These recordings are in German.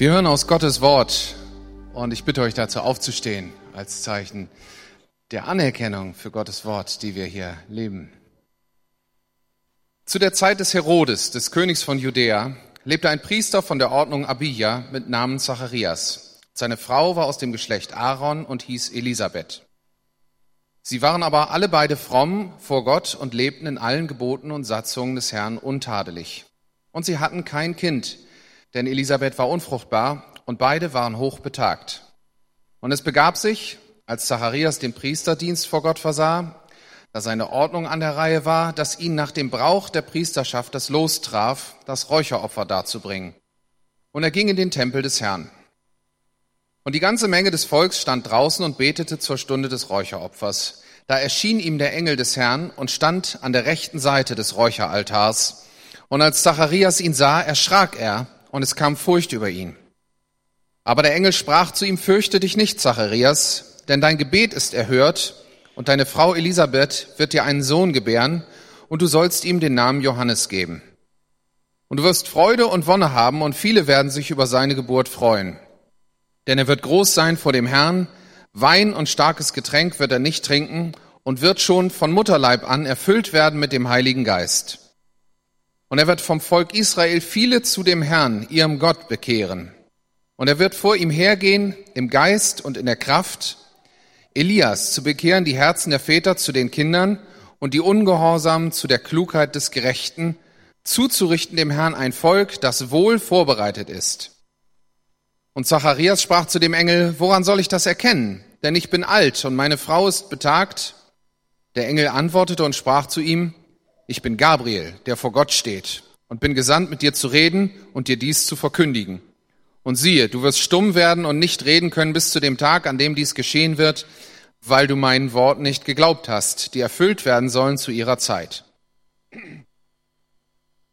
Wir hören aus Gottes Wort und ich bitte euch dazu aufzustehen als Zeichen der Anerkennung für Gottes Wort, die wir hier leben. Zu der Zeit des Herodes, des Königs von Judäa, lebte ein Priester von der Ordnung Abia mit Namen Zacharias. Seine Frau war aus dem Geschlecht Aaron und hieß Elisabeth. Sie waren aber alle beide fromm vor Gott und lebten in allen Geboten und Satzungen des Herrn untadelig. Und sie hatten kein Kind, denn Elisabeth war unfruchtbar und beide waren hochbetagt. Und es begab sich, als Zacharias den Priesterdienst vor Gott versah, da seine Ordnung an der Reihe war, dass ihn nach dem Brauch der Priesterschaft das Los traf, das Räucheropfer darzubringen. Und er ging in den Tempel des Herrn. Und die ganze Menge des Volks stand draußen und betete zur Stunde des Räucheropfers. Da erschien ihm der Engel des Herrn und stand an der rechten Seite des Räucheraltars. Und als Zacharias ihn sah, erschrak er und es kam Furcht über ihn. Aber der Engel sprach zu ihm, fürchte dich nicht, Zacharias, denn dein Gebet ist erhört und deine Frau Elisabeth wird dir einen Sohn gebären und du sollst ihm den Namen Johannes geben. Und du wirst Freude und Wonne haben und viele werden sich über seine Geburt freuen. Denn er wird groß sein vor dem Herrn, Wein und starkes Getränk wird er nicht trinken und wird schon von Mutterleib an erfüllt werden mit dem Heiligen Geist. Und er wird vom Volk Israel viele zu dem Herrn, ihrem Gott, bekehren. Und er wird vor ihm hergehen im Geist und in der Kraft, Elias zu bekehren die Herzen der Väter zu den Kindern und die Ungehorsamen zu der Klugheit des Gerechten, zuzurichten dem Herrn ein Volk, das wohl vorbereitet ist. Und Zacharias sprach zu dem Engel, woran soll ich das erkennen? Denn ich bin alt und meine Frau ist betagt. Der Engel antwortete und sprach zu ihm, ich bin Gabriel, der vor Gott steht, und bin gesandt, mit dir zu reden und dir dies zu verkündigen. Und siehe, du wirst stumm werden und nicht reden können bis zu dem Tag, an dem dies geschehen wird, weil du meinen Worten nicht geglaubt hast, die erfüllt werden sollen zu ihrer Zeit.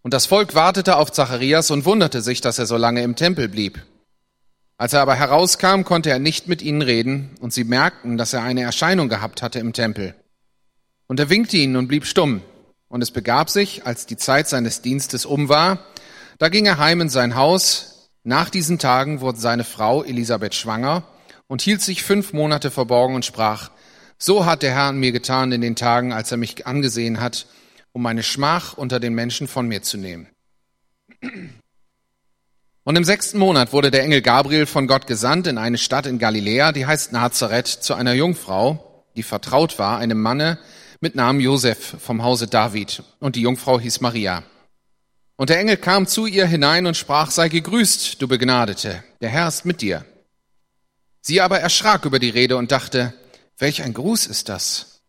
Und das Volk wartete auf Zacharias und wunderte sich, dass er so lange im Tempel blieb. Als er aber herauskam, konnte er nicht mit ihnen reden, und sie merkten, dass er eine Erscheinung gehabt hatte im Tempel. Und er winkte ihnen und blieb stumm. Und es begab sich, als die Zeit seines Dienstes um war, da ging er heim in sein Haus. Nach diesen Tagen wurde seine Frau Elisabeth schwanger und hielt sich fünf Monate verborgen und sprach, so hat der Herr an mir getan in den Tagen, als er mich angesehen hat, um meine Schmach unter den Menschen von mir zu nehmen. Und im sechsten Monat wurde der Engel Gabriel von Gott gesandt in eine Stadt in Galiläa, die heißt Nazareth, zu einer Jungfrau, die vertraut war, einem Manne, mit Namen Josef vom Hause David und die Jungfrau hieß Maria. Und der Engel kam zu ihr hinein und sprach, sei gegrüßt, du Begnadete, der Herr ist mit dir. Sie aber erschrak über die Rede und dachte, welch ein Gruß ist das?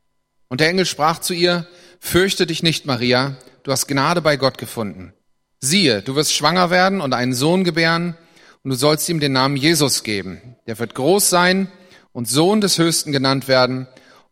Und der Engel sprach zu ihr, fürchte dich nicht, Maria, du hast Gnade bei Gott gefunden. Siehe, du wirst schwanger werden und einen Sohn gebären, und du sollst ihm den Namen Jesus geben. Der wird groß sein und Sohn des Höchsten genannt werden,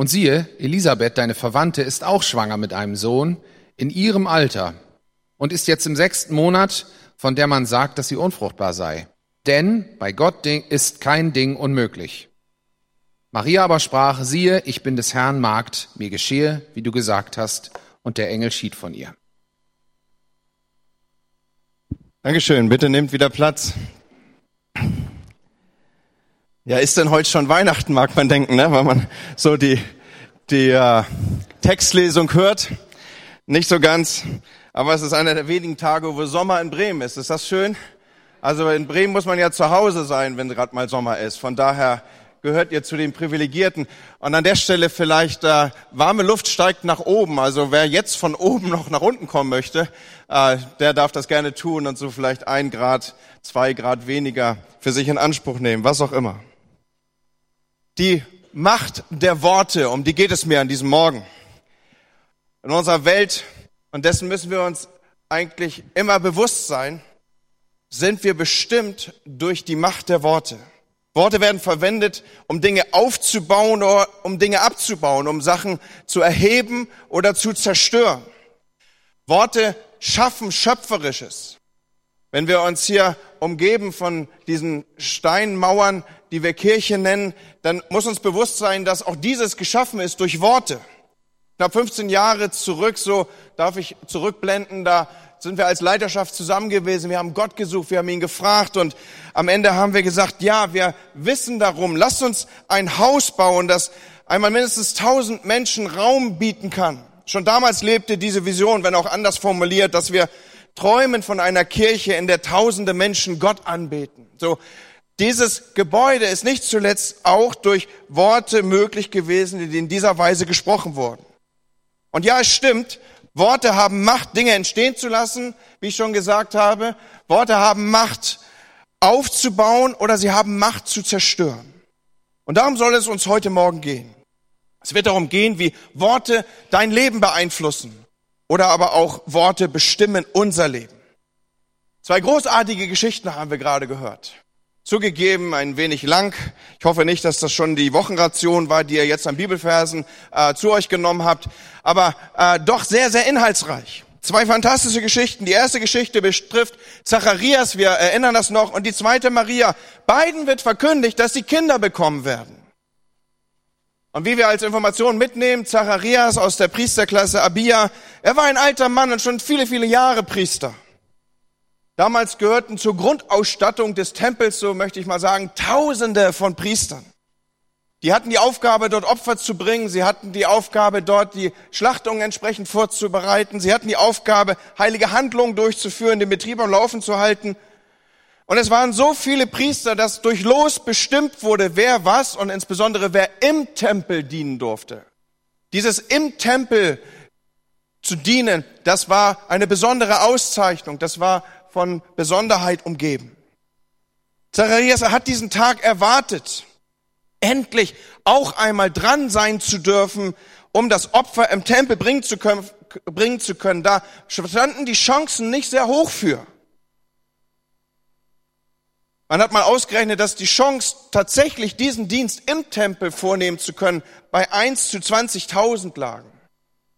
Und siehe, Elisabeth, deine Verwandte, ist auch schwanger mit einem Sohn in ihrem Alter und ist jetzt im sechsten Monat, von der man sagt, dass sie unfruchtbar sei. Denn bei Gott ist kein Ding unmöglich. Maria aber sprach, siehe, ich bin des Herrn Magd, mir geschehe, wie du gesagt hast, und der Engel schied von ihr. Dankeschön, bitte nehmt wieder Platz. Ja, ist denn heute schon Weihnachten, mag man denken, ne? weil man so die, die äh, Textlesung hört. Nicht so ganz, aber es ist einer der wenigen Tage, wo Sommer in Bremen ist. Ist das schön? Also in Bremen muss man ja zu Hause sein, wenn gerade mal Sommer ist. Von daher gehört ihr zu den Privilegierten. Und an der Stelle vielleicht, äh, warme Luft steigt nach oben. Also wer jetzt von oben noch nach unten kommen möchte, äh, der darf das gerne tun und so vielleicht ein Grad, zwei Grad weniger für sich in Anspruch nehmen, was auch immer. Die Macht der Worte, um die geht es mir an diesem Morgen. In unserer Welt, und dessen müssen wir uns eigentlich immer bewusst sein, sind wir bestimmt durch die Macht der Worte. Worte werden verwendet, um Dinge aufzubauen oder um Dinge abzubauen, um Sachen zu erheben oder zu zerstören. Worte schaffen Schöpferisches. Wenn wir uns hier umgeben von diesen Steinmauern, die wir Kirche nennen, dann muss uns bewusst sein, dass auch dieses geschaffen ist durch Worte. Knapp 15 Jahre zurück, so darf ich zurückblenden, da sind wir als Leiterschaft zusammen gewesen. Wir haben Gott gesucht, wir haben ihn gefragt und am Ende haben wir gesagt, ja, wir wissen darum. Lasst uns ein Haus bauen, das einmal mindestens tausend Menschen Raum bieten kann. Schon damals lebte diese Vision, wenn auch anders formuliert, dass wir träumen von einer Kirche, in der tausende Menschen Gott anbeten. So, dieses Gebäude ist nicht zuletzt auch durch Worte möglich gewesen, die in dieser Weise gesprochen wurden. Und ja, es stimmt, Worte haben Macht, Dinge entstehen zu lassen, wie ich schon gesagt habe. Worte haben Macht aufzubauen oder sie haben Macht zu zerstören. Und darum soll es uns heute Morgen gehen. Es wird darum gehen, wie Worte dein Leben beeinflussen oder aber auch Worte bestimmen unser Leben. Zwei großartige Geschichten haben wir gerade gehört. Zugegeben, ein wenig lang. Ich hoffe nicht, dass das schon die Wochenration war, die ihr jetzt an Bibelversen äh, zu euch genommen habt, aber äh, doch sehr, sehr inhaltsreich. Zwei fantastische Geschichten. Die erste Geschichte betrifft Zacharias, wir erinnern das noch, und die zweite Maria. Beiden wird verkündigt, dass sie Kinder bekommen werden. Und wie wir als Information mitnehmen, Zacharias aus der Priesterklasse Abia, er war ein alter Mann und schon viele, viele Jahre Priester. Damals gehörten zur Grundausstattung des Tempels, so möchte ich mal sagen, Tausende von Priestern. Die hatten die Aufgabe, dort Opfer zu bringen. Sie hatten die Aufgabe, dort die Schlachtungen entsprechend vorzubereiten. Sie hatten die Aufgabe, heilige Handlungen durchzuführen, den Betrieb am Laufen zu halten. Und es waren so viele Priester, dass durch Los bestimmt wurde, wer was und insbesondere wer im Tempel dienen durfte. Dieses im Tempel zu dienen, das war eine besondere Auszeichnung. Das war von Besonderheit umgeben. Zacharias hat diesen Tag erwartet, endlich auch einmal dran sein zu dürfen, um das Opfer im Tempel bringen zu können. Bringen zu können. Da standen die Chancen nicht sehr hoch für. Man hat mal ausgerechnet, dass die Chance, tatsächlich diesen Dienst im Tempel vornehmen zu können, bei 1 zu 20.000 lagen.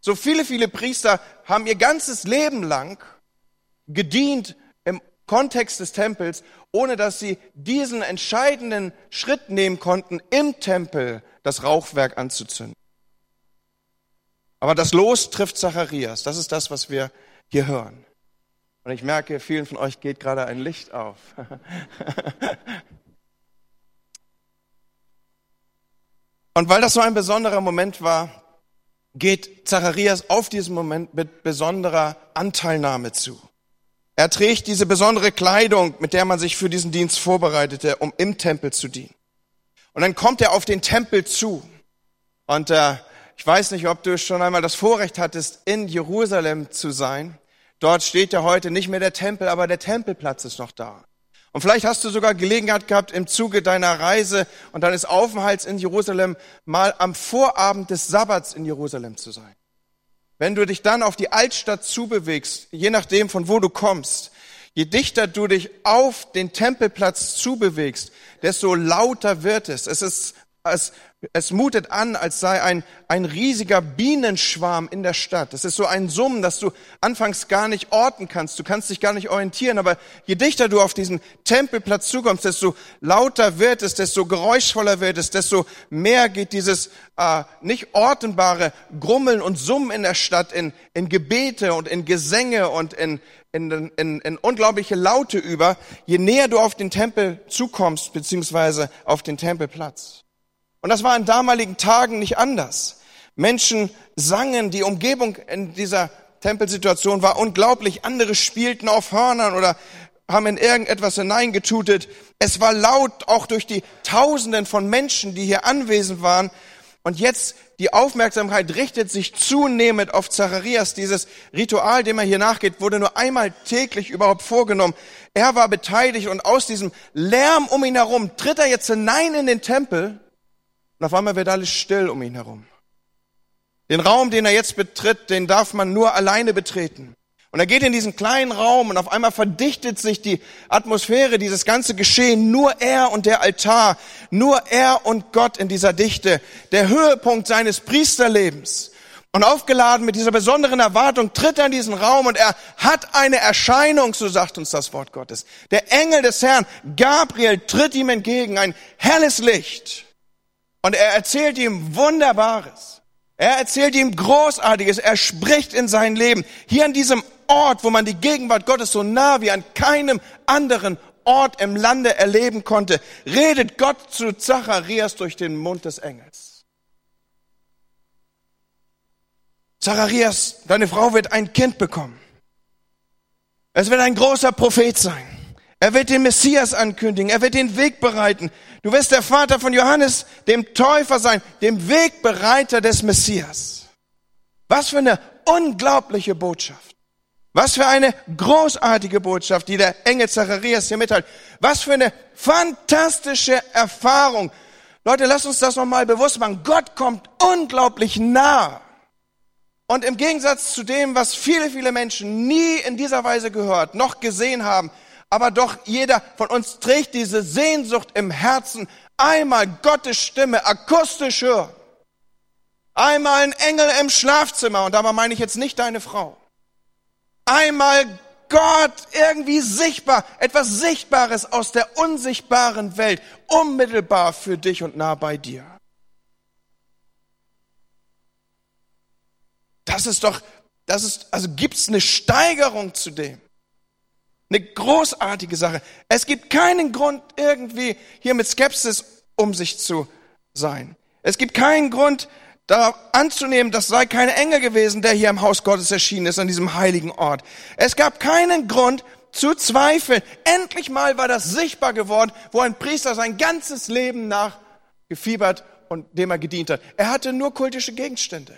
So viele, viele Priester haben ihr ganzes Leben lang gedient Kontext des Tempels, ohne dass sie diesen entscheidenden Schritt nehmen konnten, im Tempel das Rauchwerk anzuzünden. Aber das Los trifft Zacharias. Das ist das, was wir hier hören. Und ich merke, vielen von euch geht gerade ein Licht auf. Und weil das so ein besonderer Moment war, geht Zacharias auf diesen Moment mit besonderer Anteilnahme zu. Er trägt diese besondere Kleidung, mit der man sich für diesen Dienst vorbereitete, um im Tempel zu dienen. Und dann kommt er auf den Tempel zu. Und äh, ich weiß nicht, ob du schon einmal das Vorrecht hattest, in Jerusalem zu sein. Dort steht ja heute nicht mehr der Tempel, aber der Tempelplatz ist noch da. Und vielleicht hast du sogar Gelegenheit gehabt, im Zuge deiner Reise und deines Aufenthalts in Jerusalem mal am Vorabend des Sabbats in Jerusalem zu sein. Wenn du dich dann auf die Altstadt zubewegst, je nachdem von wo du kommst, je dichter du dich auf den Tempelplatz zubewegst, desto lauter wird es. Es ist, es es mutet an, als sei ein, ein riesiger Bienenschwarm in der Stadt. Es ist so ein Summen, dass du anfangs gar nicht orten kannst. Du kannst dich gar nicht orientieren. Aber je dichter du auf diesen Tempelplatz zukommst, desto lauter wird es, desto geräuschvoller wird es, desto mehr geht dieses äh, nicht ortenbare Grummeln und Summen in der Stadt in, in Gebete und in Gesänge und in, in, in, in unglaubliche Laute über, je näher du auf den Tempel zukommst, beziehungsweise auf den Tempelplatz. Und das war in damaligen Tagen nicht anders. Menschen sangen, die Umgebung in dieser Tempelsituation war unglaublich. Andere spielten auf Hörnern oder haben in irgendetwas hineingetutet. Es war laut, auch durch die Tausenden von Menschen, die hier anwesend waren. Und jetzt die Aufmerksamkeit richtet sich zunehmend auf Zacharias. Dieses Ritual, dem er hier nachgeht, wurde nur einmal täglich überhaupt vorgenommen. Er war beteiligt und aus diesem Lärm um ihn herum tritt er jetzt hinein in den Tempel und auf einmal wird alles still um ihn herum. Den Raum, den er jetzt betritt, den darf man nur alleine betreten. Und er geht in diesen kleinen Raum und auf einmal verdichtet sich die Atmosphäre, dieses ganze Geschehen. Nur er und der Altar, nur er und Gott in dieser Dichte. Der Höhepunkt seines Priesterlebens. Und aufgeladen mit dieser besonderen Erwartung tritt er in diesen Raum und er hat eine Erscheinung, so sagt uns das Wort Gottes. Der Engel des Herrn, Gabriel, tritt ihm entgegen, ein helles Licht. Und er erzählt ihm Wunderbares. Er erzählt ihm Großartiges. Er spricht in sein Leben. Hier an diesem Ort, wo man die Gegenwart Gottes so nah wie an keinem anderen Ort im Lande erleben konnte, redet Gott zu Zacharias durch den Mund des Engels. Zacharias, deine Frau wird ein Kind bekommen. Es wird ein großer Prophet sein. Er wird den Messias ankündigen. Er wird den Weg bereiten. Du wirst der Vater von Johannes, dem Täufer sein, dem Wegbereiter des Messias. Was für eine unglaubliche Botschaft. Was für eine großartige Botschaft, die der Engel Zacharias hier mitteilt. Was für eine fantastische Erfahrung. Leute, lasst uns das nochmal bewusst machen. Gott kommt unglaublich nah. Und im Gegensatz zu dem, was viele, viele Menschen nie in dieser Weise gehört, noch gesehen haben, aber doch jeder von uns trägt diese Sehnsucht im Herzen, einmal Gottes Stimme akustisch hören. Einmal ein Engel im Schlafzimmer, und dabei meine ich jetzt nicht deine Frau einmal Gott irgendwie sichtbar, etwas Sichtbares aus der unsichtbaren Welt, unmittelbar für dich und nah bei dir. Das ist doch, das ist, also gibt's eine Steigerung zu dem. Eine großartige Sache. Es gibt keinen Grund, irgendwie hier mit Skepsis um sich zu sein. Es gibt keinen Grund, da anzunehmen, das sei kein Engel gewesen, der hier im Haus Gottes erschienen ist, an diesem heiligen Ort. Es gab keinen Grund zu zweifeln. Endlich mal war das sichtbar geworden, wo ein Priester sein ganzes Leben nach gefiebert und dem er gedient hat. Er hatte nur kultische Gegenstände.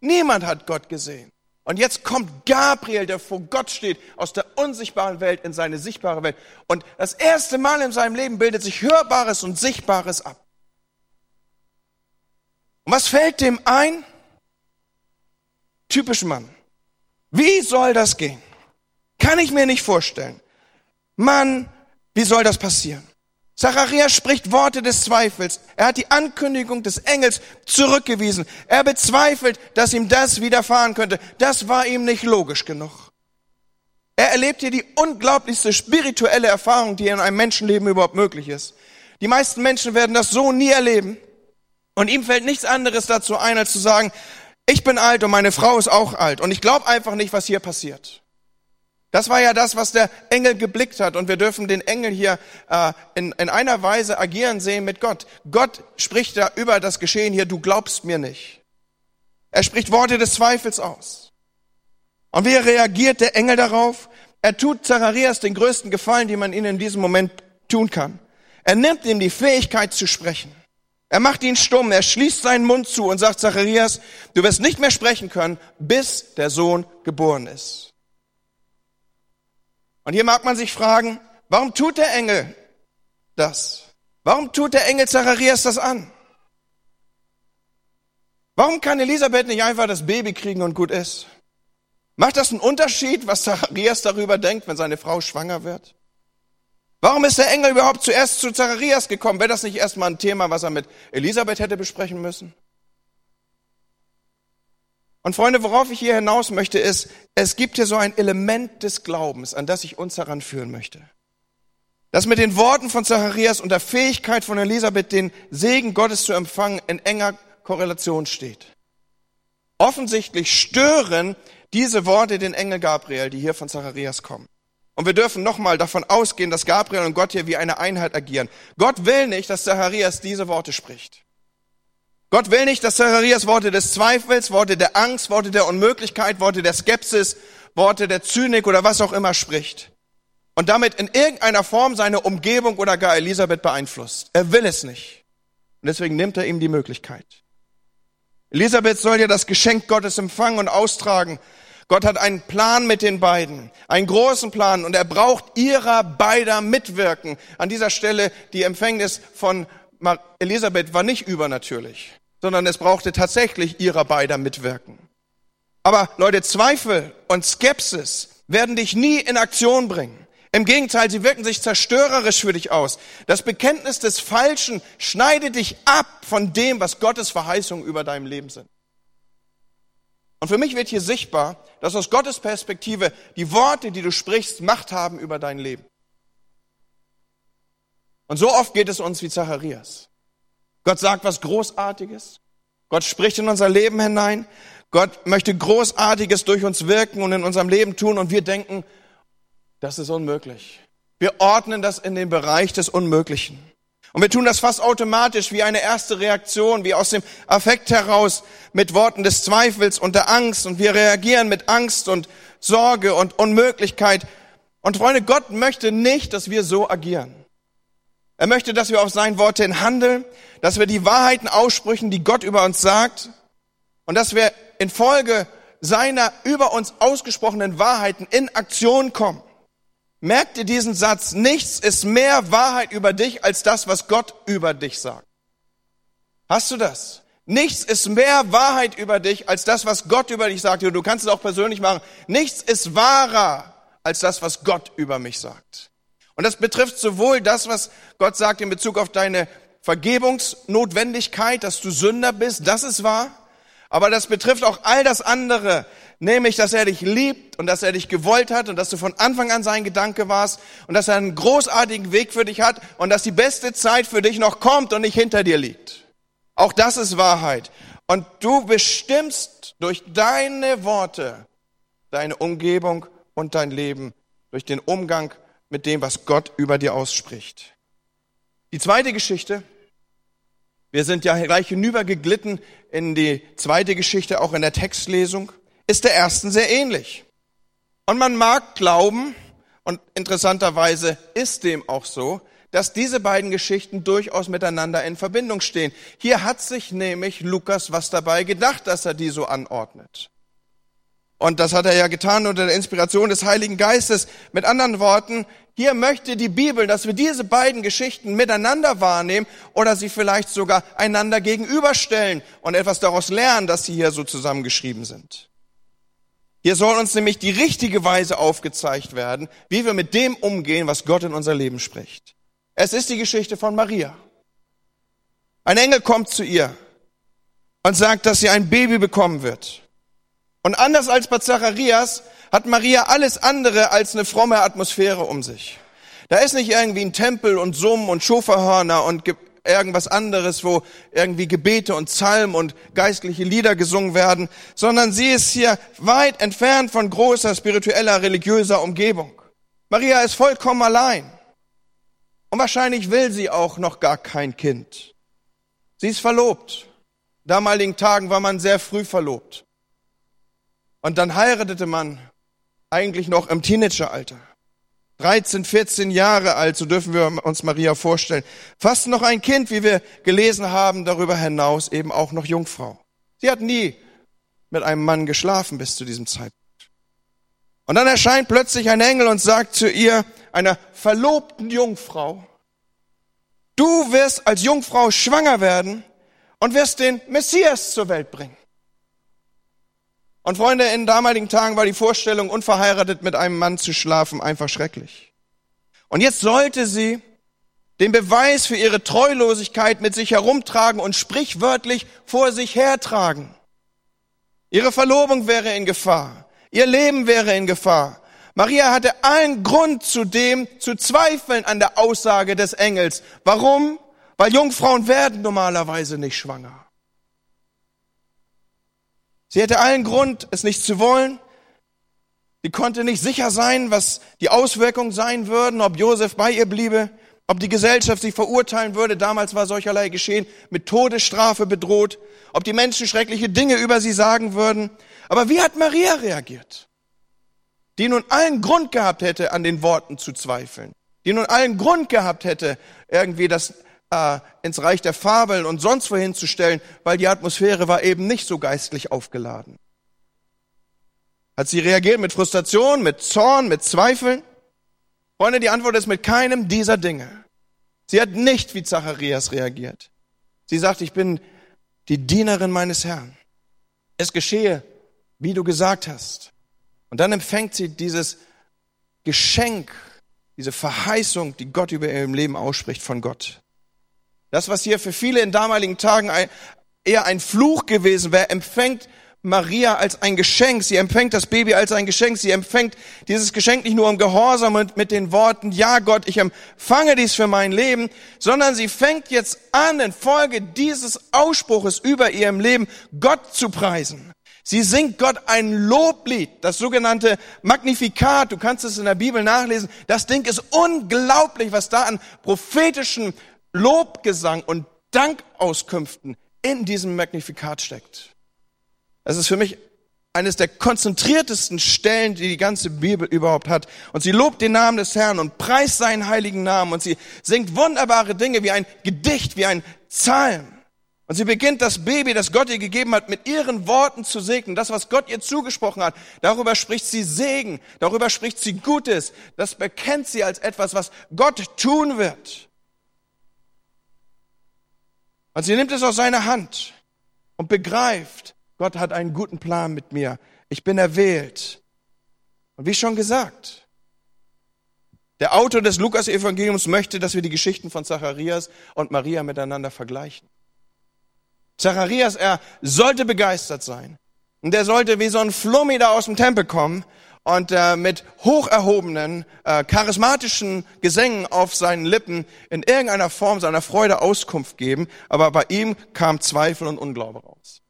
Niemand hat Gott gesehen. Und jetzt kommt Gabriel, der vor Gott steht, aus der unsichtbaren Welt in seine sichtbare Welt. Und das erste Mal in seinem Leben bildet sich Hörbares und Sichtbares ab. Und was fällt dem ein? Typisch Mann. Wie soll das gehen? Kann ich mir nicht vorstellen. Mann, wie soll das passieren? Zacharias spricht Worte des Zweifels. Er hat die Ankündigung des Engels zurückgewiesen. Er bezweifelt, dass ihm das widerfahren könnte. Das war ihm nicht logisch genug. Er erlebt hier die unglaublichste spirituelle Erfahrung, die in einem Menschenleben überhaupt möglich ist. Die meisten Menschen werden das so nie erleben. Und ihm fällt nichts anderes dazu ein, als zu sagen, ich bin alt und meine Frau ist auch alt und ich glaube einfach nicht, was hier passiert. Das war ja das, was der Engel geblickt hat und wir dürfen den Engel hier äh, in, in einer Weise agieren sehen mit Gott. Gott spricht da über das Geschehen hier, du glaubst mir nicht. Er spricht Worte des Zweifels aus. Und wie reagiert der Engel darauf? Er tut Zacharias den größten Gefallen, den man ihnen in diesem Moment tun kann. Er nimmt ihm die Fähigkeit zu sprechen. Er macht ihn stumm, er schließt seinen Mund zu und sagt, Zacharias, du wirst nicht mehr sprechen können, bis der Sohn geboren ist. Und hier mag man sich fragen, warum tut der Engel das? Warum tut der Engel Zacharias das an? Warum kann Elisabeth nicht einfach das Baby kriegen und gut ist? Macht das einen Unterschied, was Zacharias darüber denkt, wenn seine Frau schwanger wird? Warum ist der Engel überhaupt zuerst zu Zacharias gekommen? Wäre das nicht erstmal ein Thema, was er mit Elisabeth hätte besprechen müssen? Und Freunde, worauf ich hier hinaus möchte, ist, es gibt hier so ein Element des Glaubens, an das ich uns heranführen möchte. Das mit den Worten von Zacharias und der Fähigkeit von Elisabeth, den Segen Gottes zu empfangen, in enger Korrelation steht. Offensichtlich stören diese Worte den Engel Gabriel, die hier von Zacharias kommen. Und wir dürfen nochmal davon ausgehen, dass Gabriel und Gott hier wie eine Einheit agieren. Gott will nicht, dass Zacharias diese Worte spricht. Gott will nicht, dass Zacharias Worte des Zweifels, Worte der Angst, Worte der Unmöglichkeit, Worte der Skepsis, Worte der Zynik oder was auch immer spricht. Und damit in irgendeiner Form seine Umgebung oder gar Elisabeth beeinflusst. Er will es nicht. Und deswegen nimmt er ihm die Möglichkeit. Elisabeth soll ja das Geschenk Gottes empfangen und austragen. Gott hat einen Plan mit den beiden, einen großen Plan und er braucht ihrer beider Mitwirken. An dieser Stelle, die Empfängnis von Elisabeth war nicht übernatürlich, sondern es brauchte tatsächlich ihrer beider Mitwirken. Aber Leute, Zweifel und Skepsis werden dich nie in Aktion bringen. Im Gegenteil, sie wirken sich zerstörerisch für dich aus. Das Bekenntnis des Falschen schneidet dich ab von dem, was Gottes Verheißungen über deinem Leben sind. Und für mich wird hier sichtbar, dass aus Gottes Perspektive die Worte, die du sprichst, Macht haben über dein Leben. Und so oft geht es uns wie Zacharias. Gott sagt was Großartiges. Gott spricht in unser Leben hinein. Gott möchte Großartiges durch uns wirken und in unserem Leben tun und wir denken, das ist unmöglich. Wir ordnen das in den Bereich des Unmöglichen. Und wir tun das fast automatisch wie eine erste Reaktion, wie aus dem Affekt heraus mit Worten des Zweifels und der Angst. Und wir reagieren mit Angst und Sorge und Unmöglichkeit. Und Freunde, Gott möchte nicht, dass wir so agieren. Er möchte, dass wir auf sein Wort hin handeln, dass wir die Wahrheiten aussprechen, die Gott über uns sagt und dass wir in Folge seiner über uns ausgesprochenen Wahrheiten in Aktion kommen. Merkt ihr diesen Satz? Nichts ist mehr Wahrheit über dich als das, was Gott über dich sagt. Hast du das? Nichts ist mehr Wahrheit über dich als das, was Gott über dich sagt. Du kannst es auch persönlich machen. Nichts ist wahrer als das, was Gott über mich sagt. Und das betrifft sowohl das, was Gott sagt in Bezug auf deine Vergebungsnotwendigkeit, dass du Sünder bist, das ist wahr. Aber das betrifft auch all das andere, nämlich, dass er dich liebt und dass er dich gewollt hat und dass du von Anfang an sein Gedanke warst und dass er einen großartigen Weg für dich hat und dass die beste Zeit für dich noch kommt und nicht hinter dir liegt. Auch das ist Wahrheit. Und du bestimmst durch deine Worte deine Umgebung und dein Leben, durch den Umgang mit dem, was Gott über dir ausspricht. Die zweite Geschichte, wir sind ja gleich hinübergeglitten in die zweite Geschichte, auch in der Textlesung ist der ersten sehr ähnlich. Und man mag glauben, und interessanterweise ist dem auch so, dass diese beiden Geschichten durchaus miteinander in Verbindung stehen. Hier hat sich nämlich Lukas was dabei gedacht, dass er die so anordnet. Und das hat er ja getan unter der Inspiration des Heiligen Geistes. Mit anderen Worten, hier möchte die Bibel, dass wir diese beiden Geschichten miteinander wahrnehmen oder sie vielleicht sogar einander gegenüberstellen und etwas daraus lernen, dass sie hier so zusammengeschrieben sind. Hier soll uns nämlich die richtige Weise aufgezeigt werden, wie wir mit dem umgehen, was Gott in unser Leben spricht. Es ist die Geschichte von Maria. Ein Engel kommt zu ihr und sagt, dass sie ein Baby bekommen wird. Und anders als bei Zacharias hat Maria alles andere als eine fromme Atmosphäre um sich. Da ist nicht irgendwie ein Tempel und Summen und Schofahörner und irgendwas anderes, wo irgendwie Gebete und Psalmen und geistliche Lieder gesungen werden, sondern sie ist hier weit entfernt von großer spiritueller, religiöser Umgebung. Maria ist vollkommen allein. Und wahrscheinlich will sie auch noch gar kein Kind. Sie ist verlobt. In damaligen Tagen war man sehr früh verlobt. Und dann heiratete man eigentlich noch im Teenageralter. 13, 14 Jahre alt, so dürfen wir uns Maria vorstellen. Fast noch ein Kind, wie wir gelesen haben, darüber hinaus eben auch noch Jungfrau. Sie hat nie mit einem Mann geschlafen bis zu diesem Zeitpunkt. Und dann erscheint plötzlich ein Engel und sagt zu ihr, einer verlobten Jungfrau, du wirst als Jungfrau schwanger werden und wirst den Messias zur Welt bringen. Und Freunde, in damaligen Tagen war die Vorstellung, unverheiratet mit einem Mann zu schlafen, einfach schrecklich. Und jetzt sollte sie den Beweis für ihre Treulosigkeit mit sich herumtragen und sprichwörtlich vor sich hertragen. Ihre Verlobung wäre in Gefahr. Ihr Leben wäre in Gefahr. Maria hatte allen Grund zudem zu zweifeln an der Aussage des Engels. Warum? Weil Jungfrauen werden normalerweise nicht schwanger. Sie hätte allen Grund, es nicht zu wollen. Sie konnte nicht sicher sein, was die Auswirkungen sein würden, ob Josef bei ihr bliebe, ob die Gesellschaft sie verurteilen würde. Damals war solcherlei geschehen, mit Todesstrafe bedroht, ob die Menschen schreckliche Dinge über sie sagen würden. Aber wie hat Maria reagiert? Die nun allen Grund gehabt hätte, an den Worten zu zweifeln. Die nun allen Grund gehabt hätte, irgendwie das äh, ins Reich der Fabeln und sonst wohin zu stellen, weil die Atmosphäre war eben nicht so geistlich aufgeladen. Hat sie reagiert mit Frustration, mit Zorn, mit Zweifeln? Freunde, die Antwort ist mit keinem dieser Dinge. Sie hat nicht wie Zacharias reagiert. Sie sagt, ich bin die Dienerin meines Herrn. Es geschehe, wie du gesagt hast. Und dann empfängt sie dieses Geschenk, diese Verheißung, die Gott über ihrem Leben ausspricht von Gott. Das, was hier für viele in damaligen Tagen eher ein Fluch gewesen wäre, empfängt Maria als ein Geschenk. Sie empfängt das Baby als ein Geschenk. Sie empfängt dieses Geschenk nicht nur im Gehorsam und mit den Worten, ja Gott, ich empfange dies für mein Leben, sondern sie fängt jetzt an, in Folge dieses Ausspruches über ihrem Leben Gott zu preisen. Sie singt Gott ein Loblied, das sogenannte Magnifikat. Du kannst es in der Bibel nachlesen. Das Ding ist unglaublich, was da an prophetischen Lobgesang und Dankauskünften in diesem Magnifikat steckt. Es ist für mich eines der konzentriertesten Stellen, die die ganze Bibel überhaupt hat. Und sie lobt den Namen des Herrn und preist seinen heiligen Namen und sie singt wunderbare Dinge wie ein Gedicht, wie ein Psalm. Und sie beginnt das Baby, das Gott ihr gegeben hat, mit ihren Worten zu segnen. Das, was Gott ihr zugesprochen hat, darüber spricht sie Segen, darüber spricht sie Gutes. Das bekennt sie als etwas, was Gott tun wird. Und sie nimmt es aus seiner Hand und begreift, Gott hat einen guten Plan mit mir. Ich bin erwählt. Und wie schon gesagt, der Autor des Lukas-Evangeliums möchte, dass wir die Geschichten von Zacharias und Maria miteinander vergleichen. Zacharias, er sollte begeistert sein. Und er sollte wie so ein Flummi da aus dem Tempel kommen und äh, mit hocherhobenen, äh, charismatischen Gesängen auf seinen Lippen in irgendeiner Form seiner Freude Auskunft geben. Aber bei ihm kam Zweifel und Unglaube raus.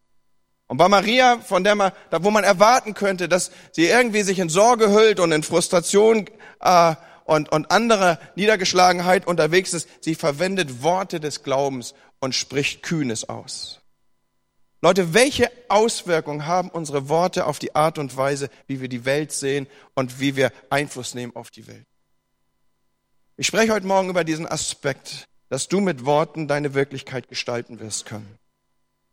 Und bei Maria, von der man, da wo man erwarten könnte, dass sie irgendwie sich in Sorge hüllt und in Frustration äh, und, und andere Niedergeschlagenheit unterwegs ist, sie verwendet Worte des Glaubens und spricht Kühnes aus. Leute, welche Auswirkungen haben unsere Worte auf die Art und Weise, wie wir die Welt sehen und wie wir Einfluss nehmen auf die Welt? Ich spreche heute Morgen über diesen Aspekt, dass du mit Worten deine Wirklichkeit gestalten wirst können.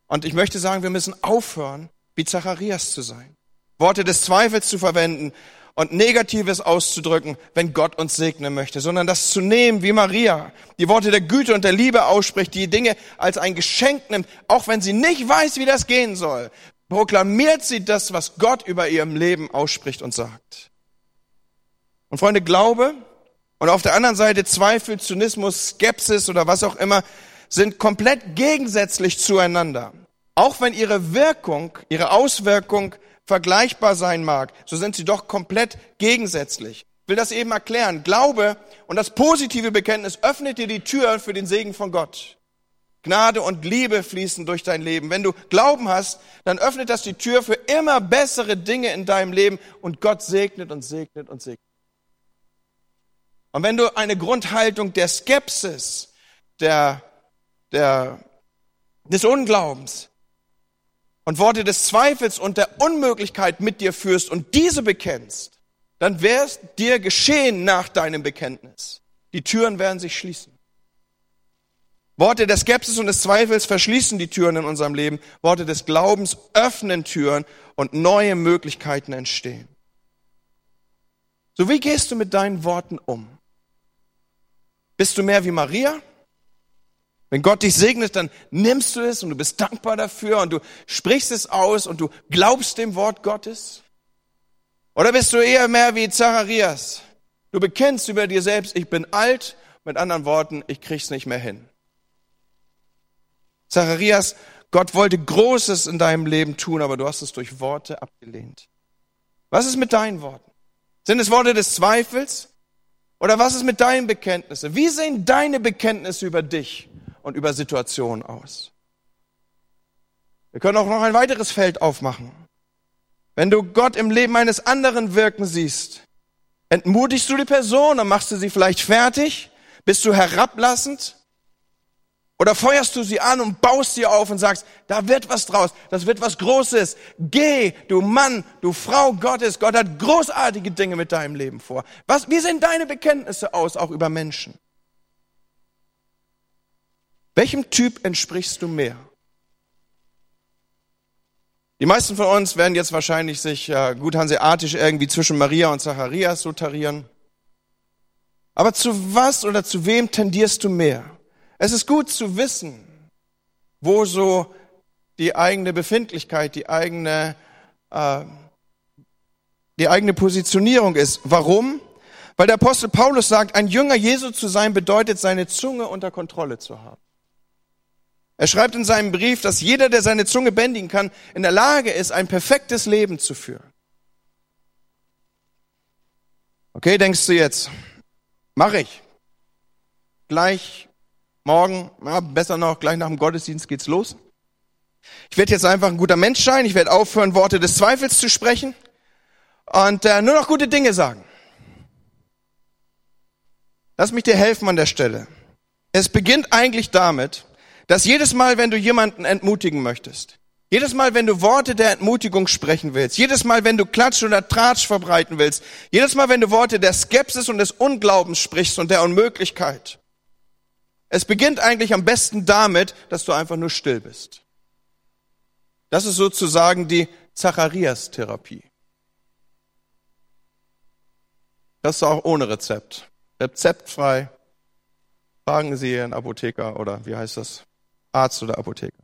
Und ich möchte sagen, wir müssen aufhören, wie Zacharias zu sein. Worte des Zweifels zu verwenden und Negatives auszudrücken, wenn Gott uns segnen möchte, sondern das zu nehmen, wie Maria, die Worte der Güte und der Liebe ausspricht, die Dinge als ein Geschenk nimmt, auch wenn sie nicht weiß, wie das gehen soll, proklamiert sie das, was Gott über ihrem Leben ausspricht und sagt. Und Freunde, Glaube und auf der anderen Seite Zweifel, Zynismus, Skepsis oder was auch immer, sind komplett gegensätzlich zueinander. Auch wenn ihre Wirkung, ihre Auswirkung vergleichbar sein mag, so sind sie doch komplett gegensätzlich. Ich will das eben erklären. Glaube und das positive Bekenntnis öffnet dir die Tür für den Segen von Gott. Gnade und Liebe fließen durch dein Leben. Wenn du Glauben hast, dann öffnet das die Tür für immer bessere Dinge in deinem Leben und Gott segnet und segnet und segnet. Und wenn du eine Grundhaltung der Skepsis, der der, des Unglaubens und Worte des Zweifels und der Unmöglichkeit mit dir führst und diese bekennst, dann wird dir geschehen nach deinem Bekenntnis. Die Türen werden sich schließen. Worte der Skepsis und des Zweifels verschließen die Türen in unserem Leben. Worte des Glaubens öffnen Türen und neue Möglichkeiten entstehen. So wie gehst du mit deinen Worten um? Bist du mehr wie Maria? Wenn Gott dich segnet, dann nimmst du es und du bist dankbar dafür und du sprichst es aus und du glaubst dem Wort Gottes? Oder bist du eher mehr wie Zacharias? Du bekennst über dir selbst, ich bin alt, mit anderen Worten, ich krieg's nicht mehr hin. Zacharias, Gott wollte Großes in deinem Leben tun, aber du hast es durch Worte abgelehnt. Was ist mit deinen Worten? Sind es Worte des Zweifels? Oder was ist mit deinen Bekenntnissen? Wie sehen deine Bekenntnisse über dich und über Situationen aus. Wir können auch noch ein weiteres Feld aufmachen. Wenn du Gott im Leben eines anderen wirken siehst, entmutigst du die Person und machst du sie vielleicht fertig? Bist du herablassend? Oder feuerst du sie an und baust sie auf und sagst, da wird was draus, das wird was Großes. Geh, du Mann, du Frau Gottes, Gott hat großartige Dinge mit deinem Leben vor. Was, wie sehen deine Bekenntnisse aus, auch über Menschen? Welchem Typ entsprichst du mehr? Die meisten von uns werden jetzt wahrscheinlich sich äh, gut hanseatisch irgendwie zwischen Maria und Zacharias so tarieren. Aber zu was oder zu wem tendierst du mehr? Es ist gut zu wissen, wo so die eigene Befindlichkeit, die eigene, äh, die eigene Positionierung ist. Warum? Weil der Apostel Paulus sagt, ein Jünger Jesu zu sein bedeutet, seine Zunge unter Kontrolle zu haben. Er schreibt in seinem Brief, dass jeder, der seine Zunge bändigen kann, in der Lage ist, ein perfektes Leben zu führen. Okay, denkst du jetzt, mache ich. Gleich morgen, ja, besser noch, gleich nach dem Gottesdienst geht's los. Ich werde jetzt einfach ein guter Mensch sein, ich werde aufhören, Worte des Zweifels zu sprechen und äh, nur noch gute Dinge sagen. Lass mich dir helfen an der Stelle. Es beginnt eigentlich damit, dass jedes Mal, wenn du jemanden entmutigen möchtest, jedes Mal, wenn du Worte der Entmutigung sprechen willst, jedes Mal, wenn du Klatsch oder Tratsch verbreiten willst, jedes Mal, wenn du Worte der Skepsis und des Unglaubens sprichst und der Unmöglichkeit, es beginnt eigentlich am besten damit, dass du einfach nur still bist. Das ist sozusagen die Zacharias-Therapie. Das ist auch ohne Rezept. Rezeptfrei. Fragen Sie Ihren Apotheker oder wie heißt das? Arzt oder Apotheker.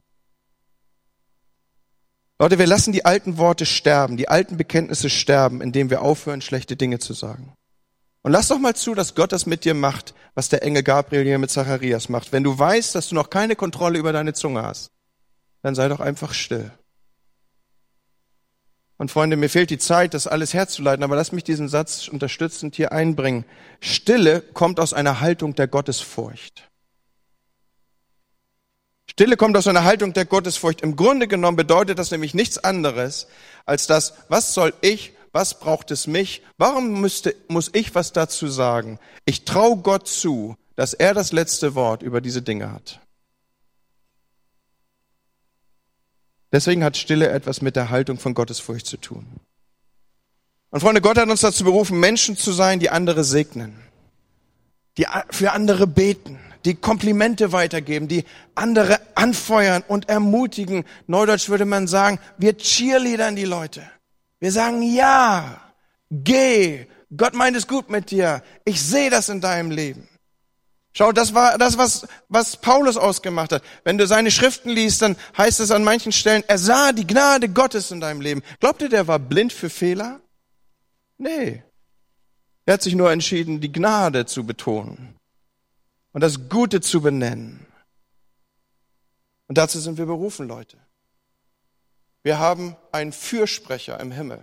Leute, wir lassen die alten Worte sterben, die alten Bekenntnisse sterben, indem wir aufhören, schlechte Dinge zu sagen. Und lass doch mal zu, dass Gott das mit dir macht, was der Engel Gabriel hier mit Zacharias macht. Wenn du weißt, dass du noch keine Kontrolle über deine Zunge hast, dann sei doch einfach still. Und Freunde, mir fehlt die Zeit, das alles herzuleiten, aber lass mich diesen Satz unterstützend hier einbringen. Stille kommt aus einer Haltung der Gottesfurcht. Stille kommt aus einer Haltung der Gottesfurcht. Im Grunde genommen bedeutet das nämlich nichts anderes als das, was soll ich, was braucht es mich, warum müsste, muss ich was dazu sagen? Ich traue Gott zu, dass er das letzte Wort über diese Dinge hat. Deswegen hat Stille etwas mit der Haltung von Gottesfurcht zu tun. Und Freunde, Gott hat uns dazu berufen, Menschen zu sein, die andere segnen, die für andere beten, die Komplimente weitergeben, die andere anfeuern und ermutigen. Neudeutsch würde man sagen, wir cheerleadern die Leute. Wir sagen, ja, geh, Gott meint es gut mit dir. Ich sehe das in deinem Leben. Schau, das war das, was, was Paulus ausgemacht hat. Wenn du seine Schriften liest, dann heißt es an manchen Stellen, er sah die Gnade Gottes in deinem Leben. Glaubt ihr, der war blind für Fehler? Nee. Er hat sich nur entschieden, die Gnade zu betonen und das Gute zu benennen. Und dazu sind wir berufen, Leute. Wir haben einen Fürsprecher im Himmel.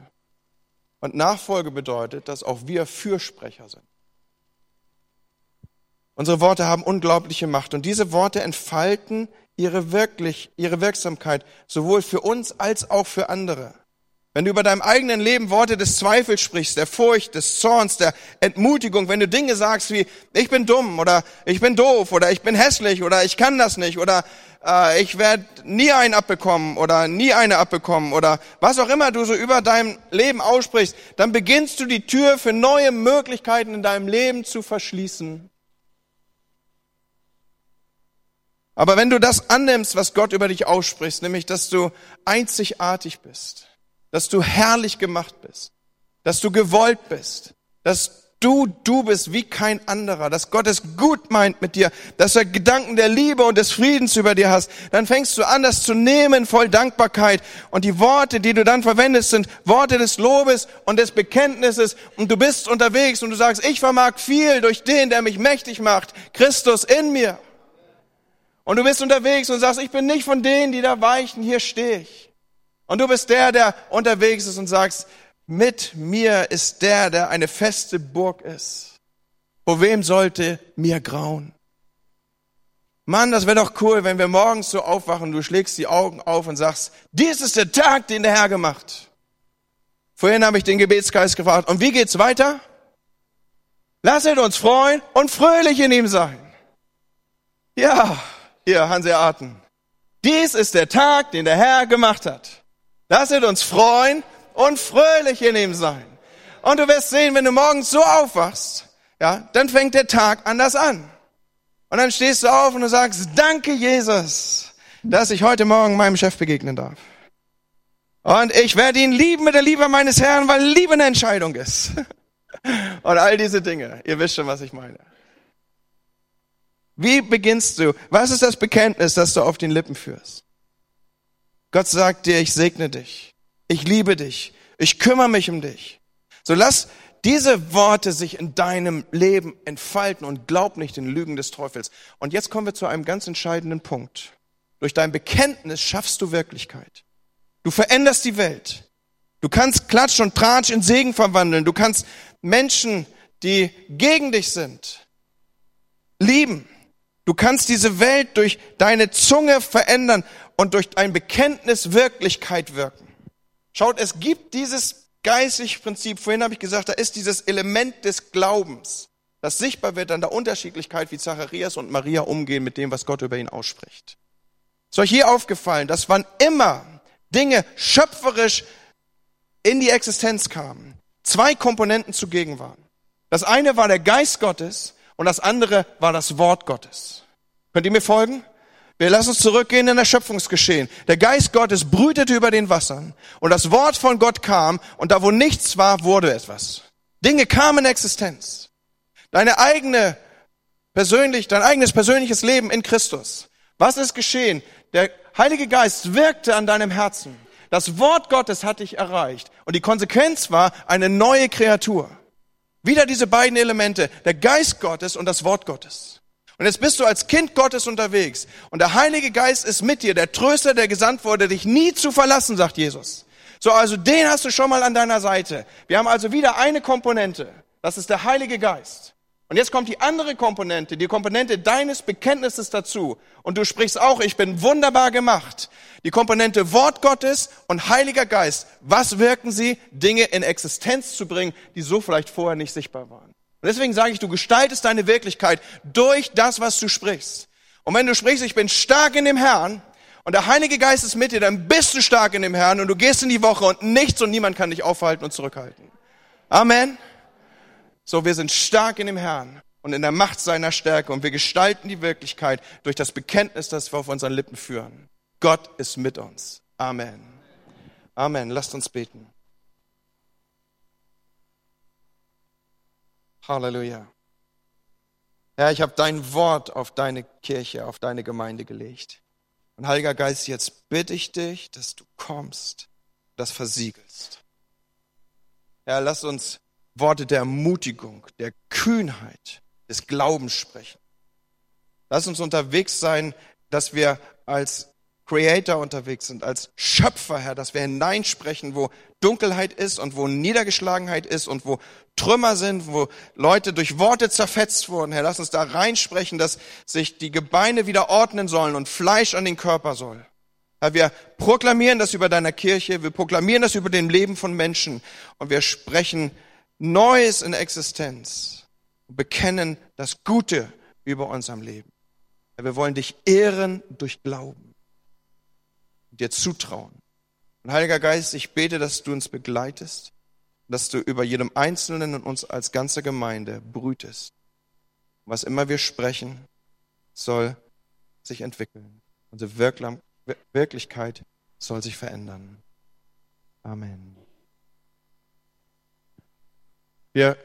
Und Nachfolge bedeutet, dass auch wir Fürsprecher sind. Unsere Worte haben unglaubliche Macht und diese Worte entfalten ihre wirklich, ihre Wirksamkeit sowohl für uns als auch für andere. Wenn du über deinem eigenen Leben Worte des Zweifels sprichst, der Furcht, des Zorns, der Entmutigung, wenn du Dinge sagst wie ich bin dumm oder ich bin doof oder ich bin hässlich oder ich kann das nicht oder äh, ich werde nie einen abbekommen oder nie eine abbekommen oder was auch immer du so über dein Leben aussprichst, dann beginnst du die Tür für neue Möglichkeiten in deinem Leben zu verschließen. Aber wenn du das annimmst, was Gott über dich ausspricht, nämlich dass du einzigartig bist, dass du herrlich gemacht bist, dass du gewollt bist, dass du du bist wie kein anderer, dass Gott es gut meint mit dir, dass er Gedanken der Liebe und des Friedens über dir hast, dann fängst du an, das zu nehmen voll Dankbarkeit. Und die Worte, die du dann verwendest, sind Worte des Lobes und des Bekenntnisses. Und du bist unterwegs und du sagst, ich vermag viel durch den, der mich mächtig macht, Christus in mir. Und du bist unterwegs und sagst, ich bin nicht von denen, die da weichen, hier stehe ich. Und du bist der, der unterwegs ist und sagst, mit mir ist der, der eine feste Burg ist. Vor wem sollte mir grauen? Mann, das wäre doch cool, wenn wir morgens so aufwachen, du schlägst die Augen auf und sagst, dies ist der Tag, den der Herr gemacht. Vorhin habe ich den Gebetsgeist gefragt, und wie geht's weiter? Lasset uns freuen und fröhlich in ihm sein. Ja, hier, Hanseaten. Dies ist der Tag, den der Herr gemacht hat. Lasset uns freuen und fröhlich in ihm sein. Und du wirst sehen, wenn du morgens so aufwachst, ja, dann fängt der Tag anders an. Und dann stehst du auf und du sagst, danke Jesus, dass ich heute Morgen meinem Chef begegnen darf. Und ich werde ihn lieben mit der Liebe meines Herrn, weil Liebe eine Entscheidung ist. Und all diese Dinge. Ihr wisst schon, was ich meine. Wie beginnst du? Was ist das Bekenntnis, das du auf den Lippen führst? Gott sagt dir, ich segne dich. Ich liebe dich. Ich kümmere mich um dich. So lass diese Worte sich in deinem Leben entfalten und glaub nicht den Lügen des Teufels. Und jetzt kommen wir zu einem ganz entscheidenden Punkt. Durch dein Bekenntnis schaffst du Wirklichkeit. Du veränderst die Welt. Du kannst Klatsch und Tratsch in Segen verwandeln. Du kannst Menschen, die gegen dich sind, lieben. Du kannst diese Welt durch deine Zunge verändern und durch dein Bekenntnis Wirklichkeit wirken. Schaut, es gibt dieses geistliche Prinzip. Vorhin habe ich gesagt, da ist dieses Element des Glaubens, das sichtbar wird an der Unterschiedlichkeit, wie Zacharias und Maria umgehen mit dem, was Gott über ihn ausspricht. Ist euch hier aufgefallen, dass wann immer Dinge schöpferisch in die Existenz kamen, zwei Komponenten zugegen waren. Das eine war der Geist Gottes und das andere war das Wort Gottes. Könnt ihr mir folgen? Wir lassen uns zurückgehen in das Schöpfungsgeschehen. Der Geist Gottes brütete über den Wassern und das Wort von Gott kam und da wo nichts war, wurde etwas. Dinge kamen in Existenz. Deine eigene persönlich, dein eigenes persönliches Leben in Christus. Was ist geschehen? Der Heilige Geist wirkte an deinem Herzen. Das Wort Gottes hat dich erreicht. Und die Konsequenz war eine neue Kreatur. Wieder diese beiden Elemente, der Geist Gottes und das Wort Gottes. Und jetzt bist du als Kind Gottes unterwegs. Und der Heilige Geist ist mit dir, der Tröster, der gesandt wurde, dich nie zu verlassen, sagt Jesus. So, also den hast du schon mal an deiner Seite. Wir haben also wieder eine Komponente. Das ist der Heilige Geist. Und jetzt kommt die andere Komponente, die Komponente deines Bekenntnisses dazu. Und du sprichst auch, ich bin wunderbar gemacht. Die Komponente Wort Gottes und Heiliger Geist. Was wirken sie? Dinge in Existenz zu bringen, die so vielleicht vorher nicht sichtbar waren. Und deswegen sage ich, du gestaltest deine Wirklichkeit durch das, was du sprichst. Und wenn du sprichst, ich bin stark in dem Herrn und der Heilige Geist ist mit dir, dann bist du stark in dem Herrn und du gehst in die Woche und nichts und niemand kann dich aufhalten und zurückhalten. Amen. So, wir sind stark in dem Herrn und in der Macht seiner Stärke und wir gestalten die Wirklichkeit durch das Bekenntnis, das wir auf unseren Lippen führen. Gott ist mit uns. Amen. Amen. Lasst uns beten. Halleluja. Herr, ich habe dein Wort auf deine Kirche, auf deine Gemeinde gelegt. Und Heiliger Geist, jetzt bitte ich dich, dass du kommst, das versiegelst. Herr, lass uns Worte der Ermutigung, der Kühnheit, des Glaubens sprechen. Lass uns unterwegs sein, dass wir als Creator unterwegs sind, als Schöpfer, Herr, dass wir hineinsprechen, wo Dunkelheit ist und wo Niedergeschlagenheit ist und wo Trümmer sind, wo Leute durch Worte zerfetzt wurden. Herr, lass uns da reinsprechen, dass sich die Gebeine wieder ordnen sollen und Fleisch an den Körper soll. Herr, wir proklamieren das über deiner Kirche, wir proklamieren das über dem Leben von Menschen und wir sprechen Neues in Existenz und bekennen das Gute über unserem Leben. Wir wollen dich ehren durch Glauben dir zutrauen. Und Heiliger Geist, ich bete, dass du uns begleitest, dass du über jedem Einzelnen und uns als ganze Gemeinde brütest. Was immer wir sprechen, soll sich entwickeln. Unsere Wirklichkeit soll sich verändern. Amen. Wir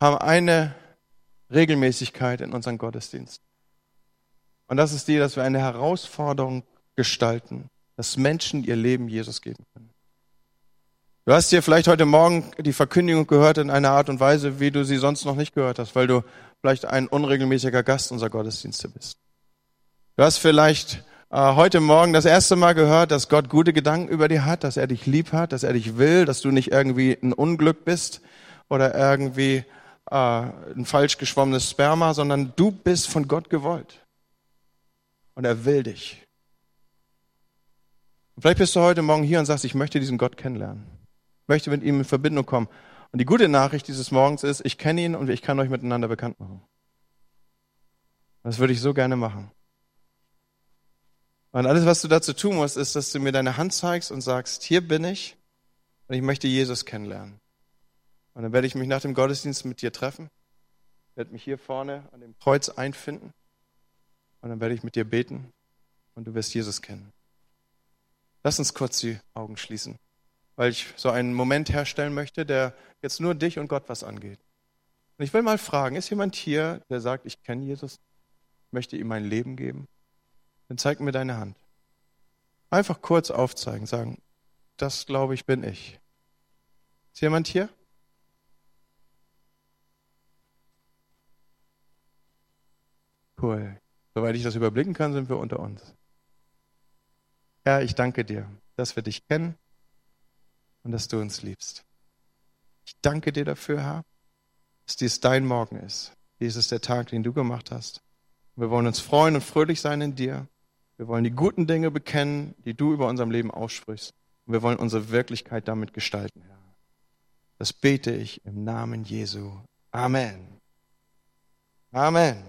haben eine Regelmäßigkeit in unserem Gottesdienst. Und das ist die, dass wir eine Herausforderung gestalten, dass Menschen ihr Leben Jesus geben können. Du hast hier vielleicht heute Morgen die Verkündigung gehört in einer Art und Weise, wie du sie sonst noch nicht gehört hast, weil du vielleicht ein unregelmäßiger Gast unserer Gottesdienste bist. Du hast vielleicht äh, heute Morgen das erste Mal gehört, dass Gott gute Gedanken über dir hat, dass er dich lieb hat, dass er dich will, dass du nicht irgendwie ein Unglück bist, oder irgendwie äh, ein falsch geschwommenes Sperma, sondern du bist von Gott gewollt. Und er will dich. Vielleicht bist du heute Morgen hier und sagst, ich möchte diesen Gott kennenlernen. Ich möchte mit ihm in Verbindung kommen. Und die gute Nachricht dieses Morgens ist, ich kenne ihn und ich kann euch miteinander bekannt machen. Das würde ich so gerne machen. Und alles, was du dazu tun musst, ist, dass du mir deine Hand zeigst und sagst, hier bin ich und ich möchte Jesus kennenlernen. Und dann werde ich mich nach dem Gottesdienst mit dir treffen, werde mich hier vorne an dem Kreuz einfinden und dann werde ich mit dir beten und du wirst Jesus kennen. Lass uns kurz die Augen schließen, weil ich so einen Moment herstellen möchte, der jetzt nur dich und Gott was angeht. Und ich will mal fragen, ist jemand hier, der sagt, ich kenne Jesus, möchte ihm mein Leben geben? Dann zeig mir deine Hand. Einfach kurz aufzeigen, sagen, das glaube ich bin ich. Ist jemand hier? Cool. Soweit ich das überblicken kann, sind wir unter uns. Herr, ich danke dir, dass wir dich kennen und dass du uns liebst. Ich danke dir dafür, Herr, dass dies dein Morgen ist. Dies ist der Tag, den du gemacht hast. Wir wollen uns freuen und fröhlich sein in dir. Wir wollen die guten Dinge bekennen, die du über unserem Leben aussprichst. Und wir wollen unsere Wirklichkeit damit gestalten, Herr. Das bete ich im Namen Jesu. Amen. Amen.